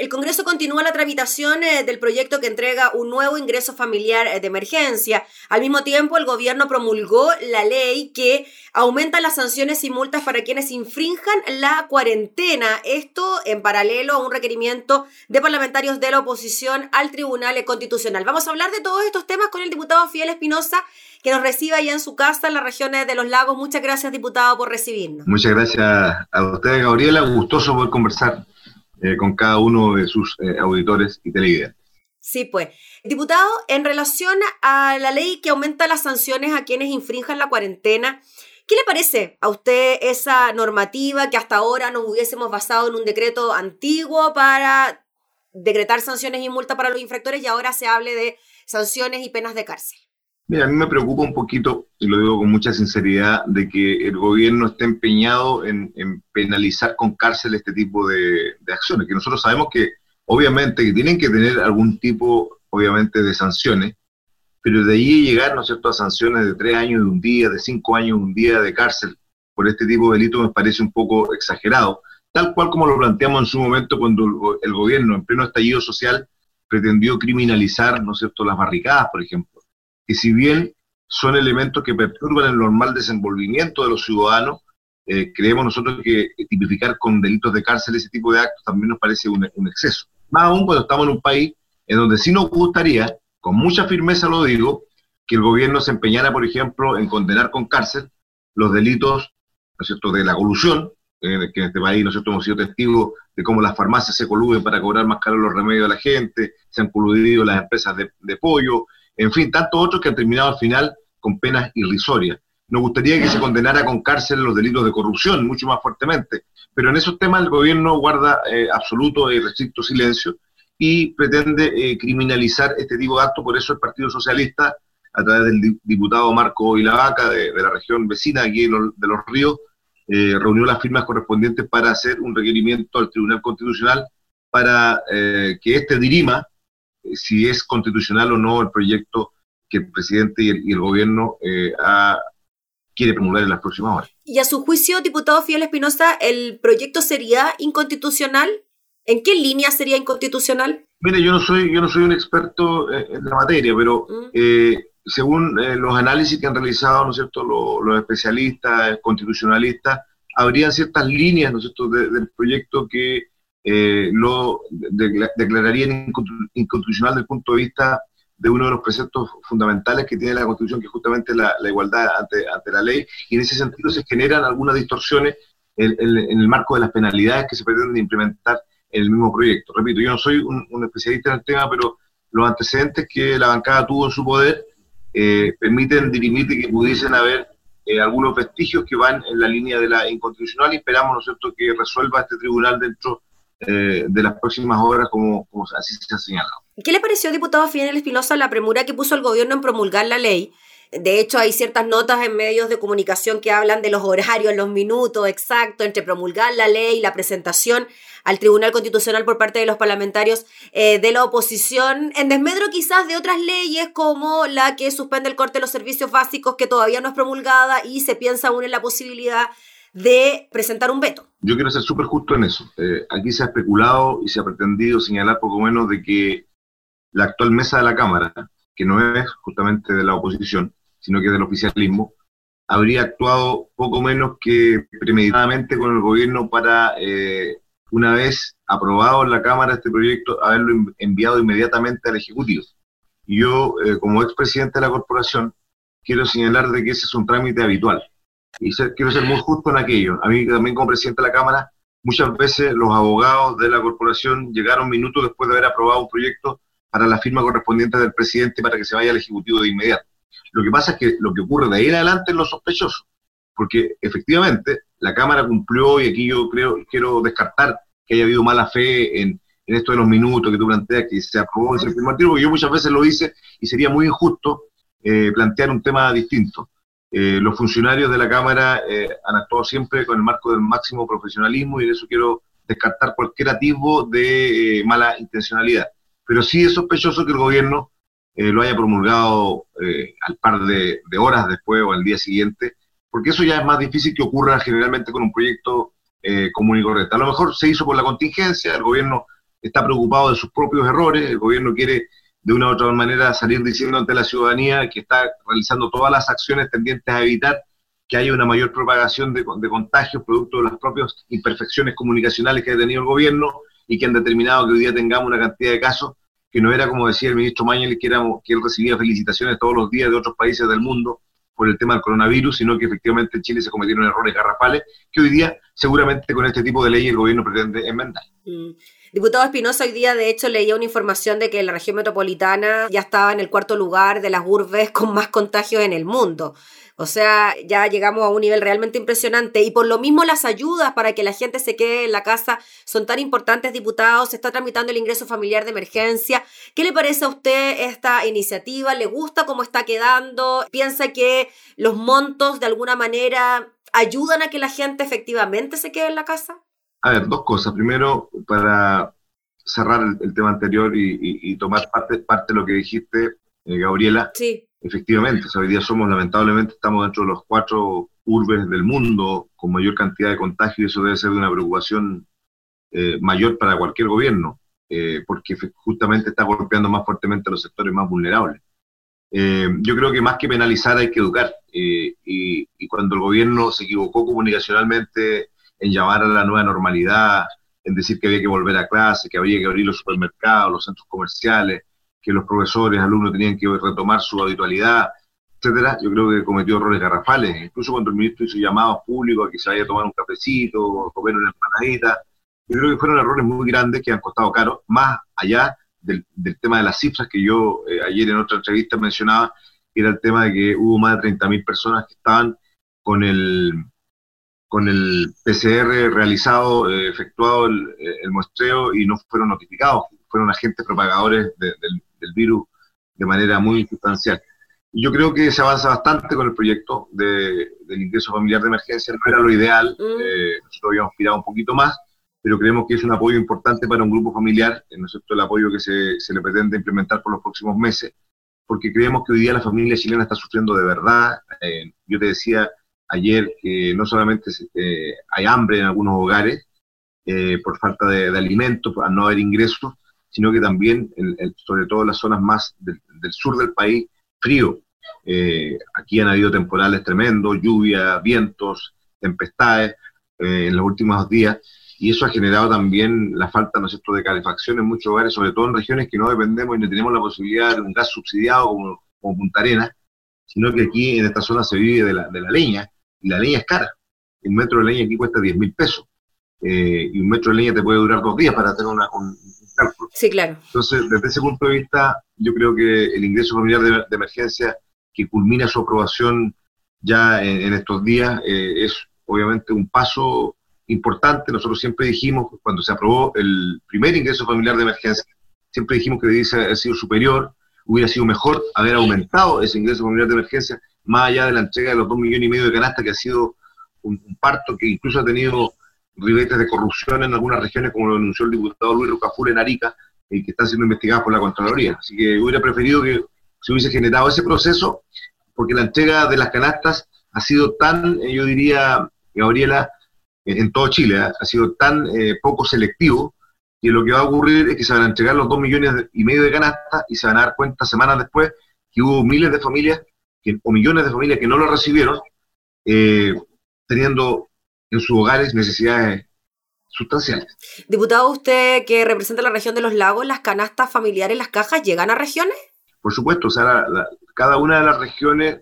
El Congreso continúa la tramitación eh, del proyecto que entrega un nuevo ingreso familiar eh, de emergencia. Al mismo tiempo, el gobierno promulgó la ley que aumenta las sanciones y multas para quienes infrinjan la cuarentena. Esto en paralelo a un requerimiento de parlamentarios de la oposición al Tribunal Constitucional. Vamos a hablar de todos estos temas con el diputado Fidel Espinosa, que nos recibe allá en su casa en las regiones de los lagos. Muchas gracias, diputado, por recibirnos. Muchas gracias a usted, Gabriela. Gustoso poder conversar eh, con cada uno de sus eh, auditores y televidentes. Sí, pues. Diputado, en relación a la ley que aumenta las sanciones a quienes infrinjan la cuarentena, ¿qué le parece a usted esa normativa que hasta ahora nos hubiésemos basado en un decreto antiguo para decretar sanciones y multas para los infractores y ahora se hable de sanciones y penas de cárcel? Mira, a mí me preocupa un poquito, y lo digo con mucha sinceridad, de que el gobierno esté empeñado en, penalizar con cárcel este tipo de, acciones, que nosotros sabemos que obviamente que tienen que tener algún tipo, obviamente, de sanciones, pero de ahí llegar, ¿no es cierto?, a sanciones de tres años de un día, de cinco años de un día de cárcel por este tipo de delitos me parece un poco exagerado, tal cual como lo planteamos en su momento cuando el gobierno, en pleno estallido social, pretendió criminalizar, ¿no es cierto?, las barricadas, por ejemplo que si bien son elementos que perturban el normal desenvolvimiento de los ciudadanos, eh, creemos nosotros que tipificar con delitos de cárcel ese tipo de actos también nos parece un, exceso. Más aún cuando estamos en un país en donde sí nos gustaría, con mucha firmeza lo digo, que el gobierno se empeñara, por ejemplo, en condenar con cárcel los delitos ¿no es cierto? de la colusión, eh, que en este país nosotros hemos sido testigos de cómo las farmacias se coluden para cobrar más caro los remedios a la gente, se han coludido las empresas de, de pollo, en fin, tantos otros que han terminado al final con penas irrisorias. Nos gustaría que se condenara con cárcel los delitos de corrupción mucho más fuertemente, pero en esos temas el gobierno guarda eh, absoluto y restricto silencio y pretende eh, criminalizar este tipo de actos, por eso el Partido Socialista, a través del diputado Marco Ilavaca de, de la región vecina aquí de los, Ríos, eh, reunió las firmas correspondientes para hacer un requerimiento al Tribunal Constitucional para que éste dirima si es constitucional o no el proyecto que el presidente y el, gobierno eh, quiere promulgar en las próximas horas. Y a su juicio, diputado Fidel Espinosa, ¿el proyecto sería inconstitucional? ¿En qué línea sería inconstitucional? Mire, yo no soy, yo no soy un experto eh, en la materia, pero mm. según los análisis que han realizado, ¿no es cierto?, los, especialistas, constitucionalistas, habrían ciertas líneas, ¿no es cierto?, del proyecto que eh, lo declararía inconstitucional desde el punto de vista de uno de los preceptos fundamentales que tiene la Constitución, que es justamente la, igualdad ante, ante, la ley, y en ese sentido se generan algunas distorsiones en, el marco de las penalidades que se pretenden implementar en el mismo proyecto. Repito, yo no soy un, especialista en el tema, pero los antecedentes que la bancada tuvo en su poder eh, permiten dirimir que pudiesen haber eh, algunos vestigios que van en la línea de la inconstitucional y esperamos, ¿no que resuelva este tribunal dentro eh, de las próximas horas, como, como así se ha señalado. ¿Qué le pareció, diputado Fidel Espinosa, la premura que puso el gobierno en promulgar la ley? De hecho, hay ciertas notas en medios de comunicación que hablan de los horarios, los minutos exactos entre promulgar la ley y la presentación al Tribunal Constitucional por parte de los parlamentarios eh, de la oposición, en desmedro quizás de otras leyes como la que suspende el corte de los servicios básicos, que todavía no es promulgada y se piensa aún en la posibilidad de presentar un veto. Yo quiero ser súper justo en eso. Eh, aquí se ha especulado y se ha pretendido señalar poco menos de que la actual mesa de la Cámara, que no es justamente de la oposición, sino que es del oficialismo, habría actuado poco menos que premeditadamente con el gobierno para, eh, una vez aprobado en la Cámara este proyecto, haberlo enviado inmediatamente al Ejecutivo. Yo, eh, como expresidente de la corporación, quiero señalar de que ese es un trámite habitual y quiero ser muy justo en aquello. A mí también como presidente de la Cámara, muchas veces los abogados de la corporación llegaron minutos después de haber aprobado un proyecto para la firma correspondiente del presidente para que se vaya al Ejecutivo de inmediato. Lo que pasa es que lo que ocurre de ahí en adelante es lo sospechoso, porque efectivamente la Cámara cumplió y aquí yo creo, quiero descartar que haya habido mala fe en, en esto de los minutos que tú planteas, que se aprobó primer tiro, porque yo muchas veces lo hice y sería muy injusto eh, plantear un tema distinto. Eh, los funcionarios de la Cámara eh, han actuado siempre con el marco del máximo profesionalismo y de eso quiero descartar cualquier atisbo de eh, mala intencionalidad. Pero sí es sospechoso que el gobierno lo haya promulgado al par de, horas después o al día siguiente, porque eso ya es más difícil que ocurra generalmente con un proyecto común y correcto. A lo mejor se hizo por la contingencia, el gobierno está preocupado de sus propios errores, el gobierno quiere de una u otra manera salir diciendo ante la ciudadanía que está realizando todas las acciones tendientes a evitar que haya una mayor propagación de, de contagios producto de las propias imperfecciones comunicacionales que ha tenido el gobierno y que han determinado que hoy día tengamos una cantidad de casos que no era como decía el ministro Mañez, que, que él recibía felicitaciones todos los días de otros países del mundo por el tema del coronavirus, sino que efectivamente en Chile se cometieron errores garrafales que hoy día seguramente con este tipo de ley el gobierno pretende enmendar. Mm. Diputado Espinosa, hoy día de hecho leía una información de que la región metropolitana ya estaba en el cuarto lugar de las urbes con más contagios en el mundo. O sea, ya llegamos a un nivel realmente impresionante y por lo mismo las ayudas para que la gente se quede en la casa son tan importantes, diputados. Se está tramitando el ingreso familiar de emergencia. ¿Qué le parece a usted esta iniciativa? ¿Le gusta cómo está quedando? ¿Piensa que los montos de alguna manera ayudan a que la gente efectivamente se quede en la casa? A ver, dos cosas. Primero, para cerrar el, tema anterior y, tomar parte, parte de lo que dijiste, eh, Gabriela. Sí Efectivamente, hoy día somos, lamentablemente, estamos dentro de los cuatro urbes del mundo con mayor cantidad de contagios y eso debe ser de una preocupación eh, mayor para cualquier gobierno, eh, porque justamente está golpeando más fuertemente a los sectores más vulnerables. Eh, yo creo que más que penalizar hay que educar y, y, cuando el gobierno se equivocó comunicacionalmente en llamar a la nueva normalidad, en decir que había que volver a clase, que había que abrir los supermercados, los centros comerciales, que los profesores, alumnos tenían que retomar su habitualidad, etcétera, yo creo que cometió errores garrafales. Incluso cuando el ministro hizo llamados públicos a que se vaya a tomar un cafecito, o comer una empanadita, yo creo que fueron errores muy grandes que han costado caro, más allá del, tema de las cifras que yo eh, ayer en otra entrevista mencionaba, que era el tema de que hubo más de 30.000 personas que estaban con el con el PCR realizado, eh, efectuado el, el, muestreo y no fueron notificados, fueron agentes propagadores del, del virus de manera muy sustancial. Yo creo que se avanza bastante con el proyecto de, del ingreso familiar de emergencia, no era lo ideal, mm. eh, nosotros habíamos aspirado un poquito más, pero creemos que es un apoyo importante para un grupo familiar, ¿no es cierto?, el apoyo que se, se, le pretende implementar por los próximos meses, porque creemos que hoy día la familia chilena está sufriendo de verdad. Eh, yo te decía ayer que no solamente eh, hay hambre en algunos hogares por falta de, de alimentos, al no haber ingresos, sino que también, sobre todo en las zonas más del, sur del país, frío. Eh, aquí han habido temporales tremendos, lluvia, vientos, tempestades eh, en los últimos días, y eso ha generado también la falta ¿no de calefacción en muchos hogares, sobre todo en regiones que no dependemos y no tenemos la posibilidad de un gas subsidiado como, Punta Arenas, sino que aquí en esta zona se vive de la, de la leña, la leña es cara. Un metro de leña aquí cuesta 10 mil pesos. Eh, y un metro de leña te puede durar dos días para tener una, un, Sí, claro. Entonces, desde ese punto de vista, yo creo que el ingreso familiar de, emergencia, que culmina su aprobación ya en, estos días, eh, es obviamente un paso importante. Nosotros siempre dijimos, cuando se aprobó el primer ingreso familiar de emergencia, siempre dijimos que debiese haber sido superior, hubiera sido mejor haber aumentado ese ingreso familiar de emergencia, más allá de la entrega de los dos millones y medio de canasta, que ha sido un, parto que incluso ha tenido ribetes de corrupción en algunas regiones, como lo denunció el diputado Luis Rocafur en Arica, y que están siendo investigados por la Contraloría. Así que hubiera preferido que se hubiese generado ese proceso, porque la entrega de las canastas ha sido tan, eh, yo diría, Gabriela, en todo Chile, ¿eh? ha sido tan eh, poco selectivo, que lo que va a ocurrir es que se van a entregar los dos millones y medio de canastas y se van a dar cuenta semanas después que hubo miles de familias que, o millones de familias que no lo recibieron, teniendo en sus hogares necesidades sustanciales. Diputado, usted que representa la región de los lagos, ¿las canastas familiares, las cajas, llegan a regiones? Por supuesto, o sea, cada una de las regiones,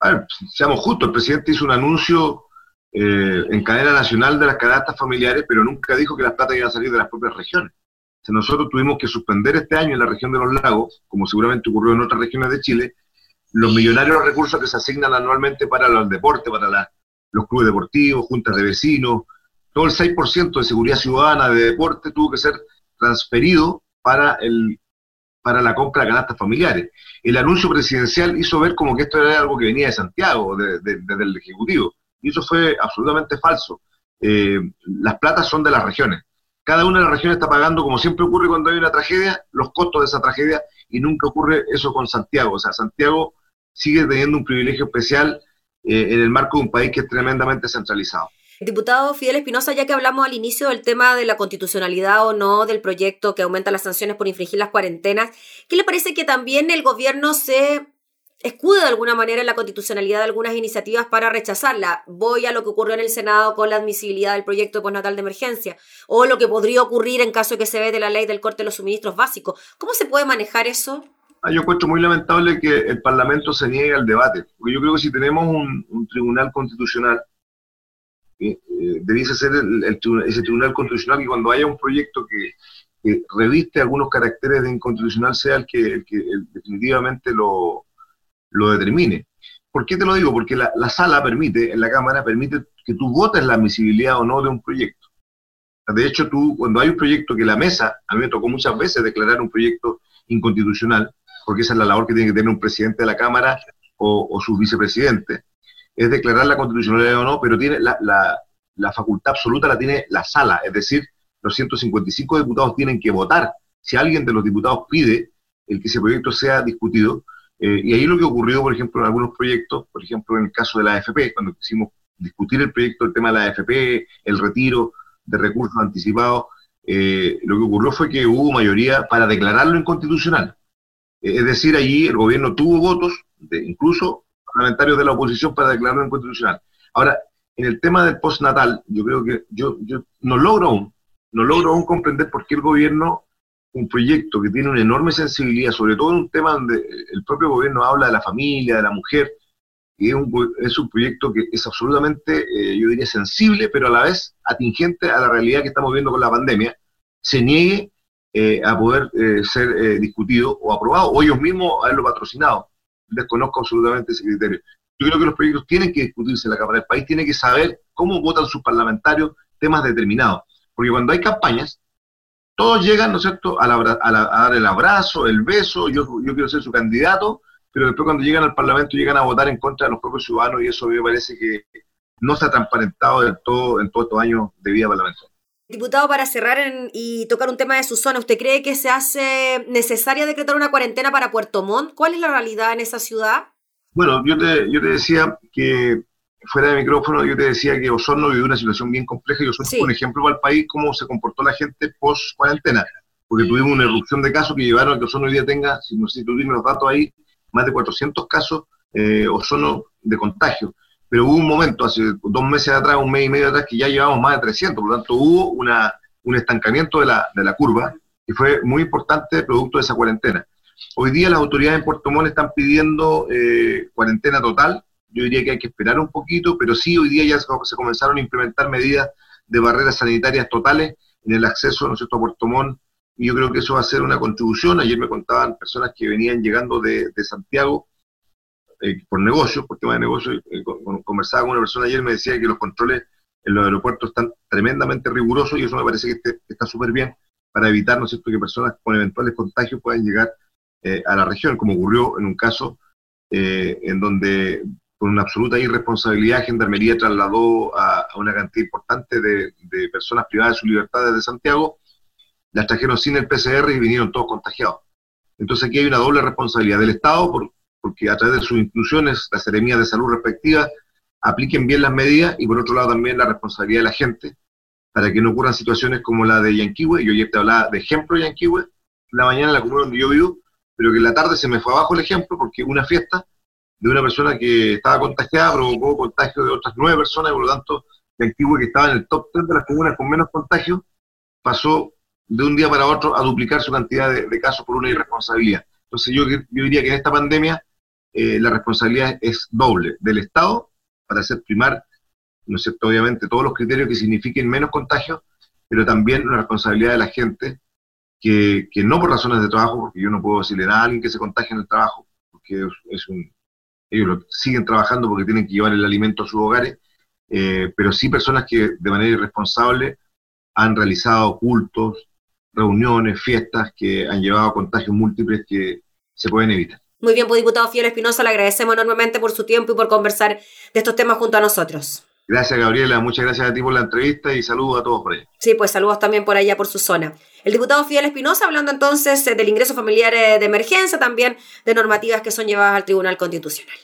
a ver, seamos justos, el presidente hizo un anuncio eh, en cadena nacional de las canastas familiares, pero nunca dijo que las plata iban a salir de las propias regiones. O sea, nosotros tuvimos que suspender este año en la región de los lagos, como seguramente ocurrió en otras regiones de Chile, los millonarios recursos que se asignan anualmente para los deportes, para la los clubes deportivos, juntas de vecinos, todo el 6% de seguridad ciudadana de deporte tuvo que ser transferido para, el, para la compra de canastas familiares. El anuncio presidencial hizo ver como que esto era algo que venía de Santiago, desde el Ejecutivo, y eso fue absolutamente falso. Eh, las platas son de las regiones. Cada una de las regiones está pagando, como siempre ocurre cuando hay una tragedia, los costos de esa tragedia, y nunca ocurre eso con Santiago. O sea, Santiago sigue teniendo un privilegio especial eh, en el marco de un país que es tremendamente centralizado. Diputado Fidel Espinosa, ya que hablamos al inicio del tema de la constitucionalidad o no del proyecto que aumenta las sanciones por infringir las cuarentenas, ¿qué le parece que también el gobierno se escude de alguna manera en la constitucionalidad de algunas iniciativas para rechazarla. Voy a lo que ocurrió en el Senado con la admisibilidad del proyecto de postnatal de emergencia o lo que podría ocurrir en caso de que se ve de la ley del corte de los suministros básicos. ¿Cómo se puede manejar eso? Ah, yo encuentro muy lamentable que el Parlamento se niegue al debate, porque yo creo que si tenemos un, tribunal constitucional, eh, eh, debiese ser ese tribunal constitucional que cuando haya un proyecto que, reviste algunos caracteres de inconstitucional sea el que, que definitivamente lo, lo determine. ¿Por qué te lo digo? Porque la, sala permite, en la Cámara, permite que tú votes la admisibilidad o no de un proyecto. De hecho, tú, cuando hay un proyecto que la mesa, a mí me tocó muchas veces declarar un proyecto inconstitucional, porque esa es la labor que tiene que tener un presidente de la Cámara o, o su vicepresidente, es declarar la constitucionalidad o no, pero tiene la, la facultad absoluta la tiene la sala, es decir, los 155 diputados tienen que votar. Si alguien de los diputados pide el que ese proyecto sea discutido, eh, y ahí lo que ocurrió, por ejemplo, en algunos proyectos, por ejemplo, en el caso de la AFP, cuando quisimos discutir el proyecto, el tema de la AFP, el retiro de recursos anticipados, eh, lo que ocurrió fue que hubo mayoría para declararlo inconstitucional. Eh, es decir, allí el gobierno tuvo votos, de, incluso parlamentarios de la oposición, para declararlo inconstitucional. Ahora, en el tema del postnatal, yo creo que yo, yo no logro aún, no logro aún comprender por qué el gobierno un proyecto que tiene una enorme sensibilidad, sobre todo en un tema donde el propio gobierno habla de la familia, de la mujer, y es un, es un proyecto que es absolutamente, eh, yo diría, sensible, pero a la vez atingente a la realidad que estamos viendo con la pandemia, se niegue eh, a poder eh, ser discutido o aprobado, o ellos mismos haberlo patrocinado. Desconozco absolutamente ese criterio. Yo creo que los proyectos tienen que discutirse en la Cámara del país, tiene que saber cómo votan sus parlamentarios temas determinados. Porque cuando hay campañas, todos llegan, ¿no es cierto?, a, dar el abrazo, el beso, yo, yo quiero ser su candidato, pero después cuando llegan al Parlamento llegan a votar en contra de los propios ciudadanos y eso me parece que no está transparentado del todo en todos estos años de vida parlamentaria. Diputado, para cerrar y tocar un tema de su zona, ¿usted cree que se hace necesaria decretar una cuarentena para Puerto Montt? ¿Cuál es la realidad en esa ciudad? Bueno, yo te, yo te decía que fuera de micrófono, yo te decía que Osorno vivió una situación bien compleja y Osorno fue un ejemplo para el país cómo se comportó la gente post cuarentena, porque tuvimos una erupción de casos que llevaron a que Osorno hoy día tenga, si no sé si tú los datos ahí, más de 400 casos eh, Osorno de contagio. Pero hubo un momento, hace dos meses atrás, un mes y medio atrás, que ya llevamos más de 300, por lo tanto hubo una, un estancamiento de la, de la curva que fue muy importante producto de esa cuarentena. Hoy día las autoridades en Puerto Montt están pidiendo eh, cuarentena total, yo diría que hay que esperar un poquito, pero sí hoy día ya se comenzaron a implementar medidas de barreras sanitarias totales en el acceso ¿no a Puerto Montt, y yo creo que eso va a ser una contribución. Ayer me contaban personas que venían llegando de, Santiago eh, por negocio, por tema de negocio, eh, conversaba con una persona ayer me decía que los controles en los aeropuertos están tremendamente rigurosos y eso me parece que, está súper bien para evitar, ¿no es cierto?, que personas con eventuales contagios puedan llegar eh, a la región, como ocurrió en un caso en donde con una absoluta irresponsabilidad, Gendarmería trasladó a, una cantidad importante de, personas privadas de su libertad desde Santiago, las trajeron sin el PCR y vinieron todos contagiados. Entonces aquí hay una doble responsabilidad del Estado, porque a través de sus instituciones, las seremías de salud respectivas, apliquen bien las medidas, y por otro lado también la responsabilidad de la gente, para que no ocurran situaciones como la de Yanquihue, yo ayer te hablaba de ejemplo Yanquihue, la mañana en la comuna donde yo vivo, pero que en la tarde se me fue abajo el ejemplo, porque una fiesta de una persona que estaba contagiada provocó contagio de otras nueve personas y por lo tanto activo que estaba en el top 10 de las comunas con menos contagio pasó de un día para otro a duplicar su cantidad de, casos por una irresponsabilidad. Entonces yo, yo, diría que en esta pandemia eh, la responsabilidad es doble, del Estado para hacer primar, ¿no es obviamente todos los criterios que signifiquen menos contagio, pero también la responsabilidad de la gente que, que no por razones de trabajo, porque yo no puedo decirle nada a alguien que se contagie en el trabajo, porque es un, ellos siguen trabajando porque tienen que llevar el alimento a sus hogares, eh, pero sí personas que de manera irresponsable han realizado cultos, reuniones, fiestas que han llevado a contagios múltiples que se pueden evitar. Muy bien, pues diputado Fiel Espinosa, le agradecemos enormemente por su tiempo y por conversar de estos temas junto a nosotros. Gracias, Gabriela. Muchas gracias a ti por la entrevista y saludos a todos por allá. Sí, pues saludos también por allá, por su zona. El diputado Fidel Espinosa hablando entonces eh, del ingreso familiar eh, de emergencia, también de normativas que son llevadas al Tribunal Constitucional.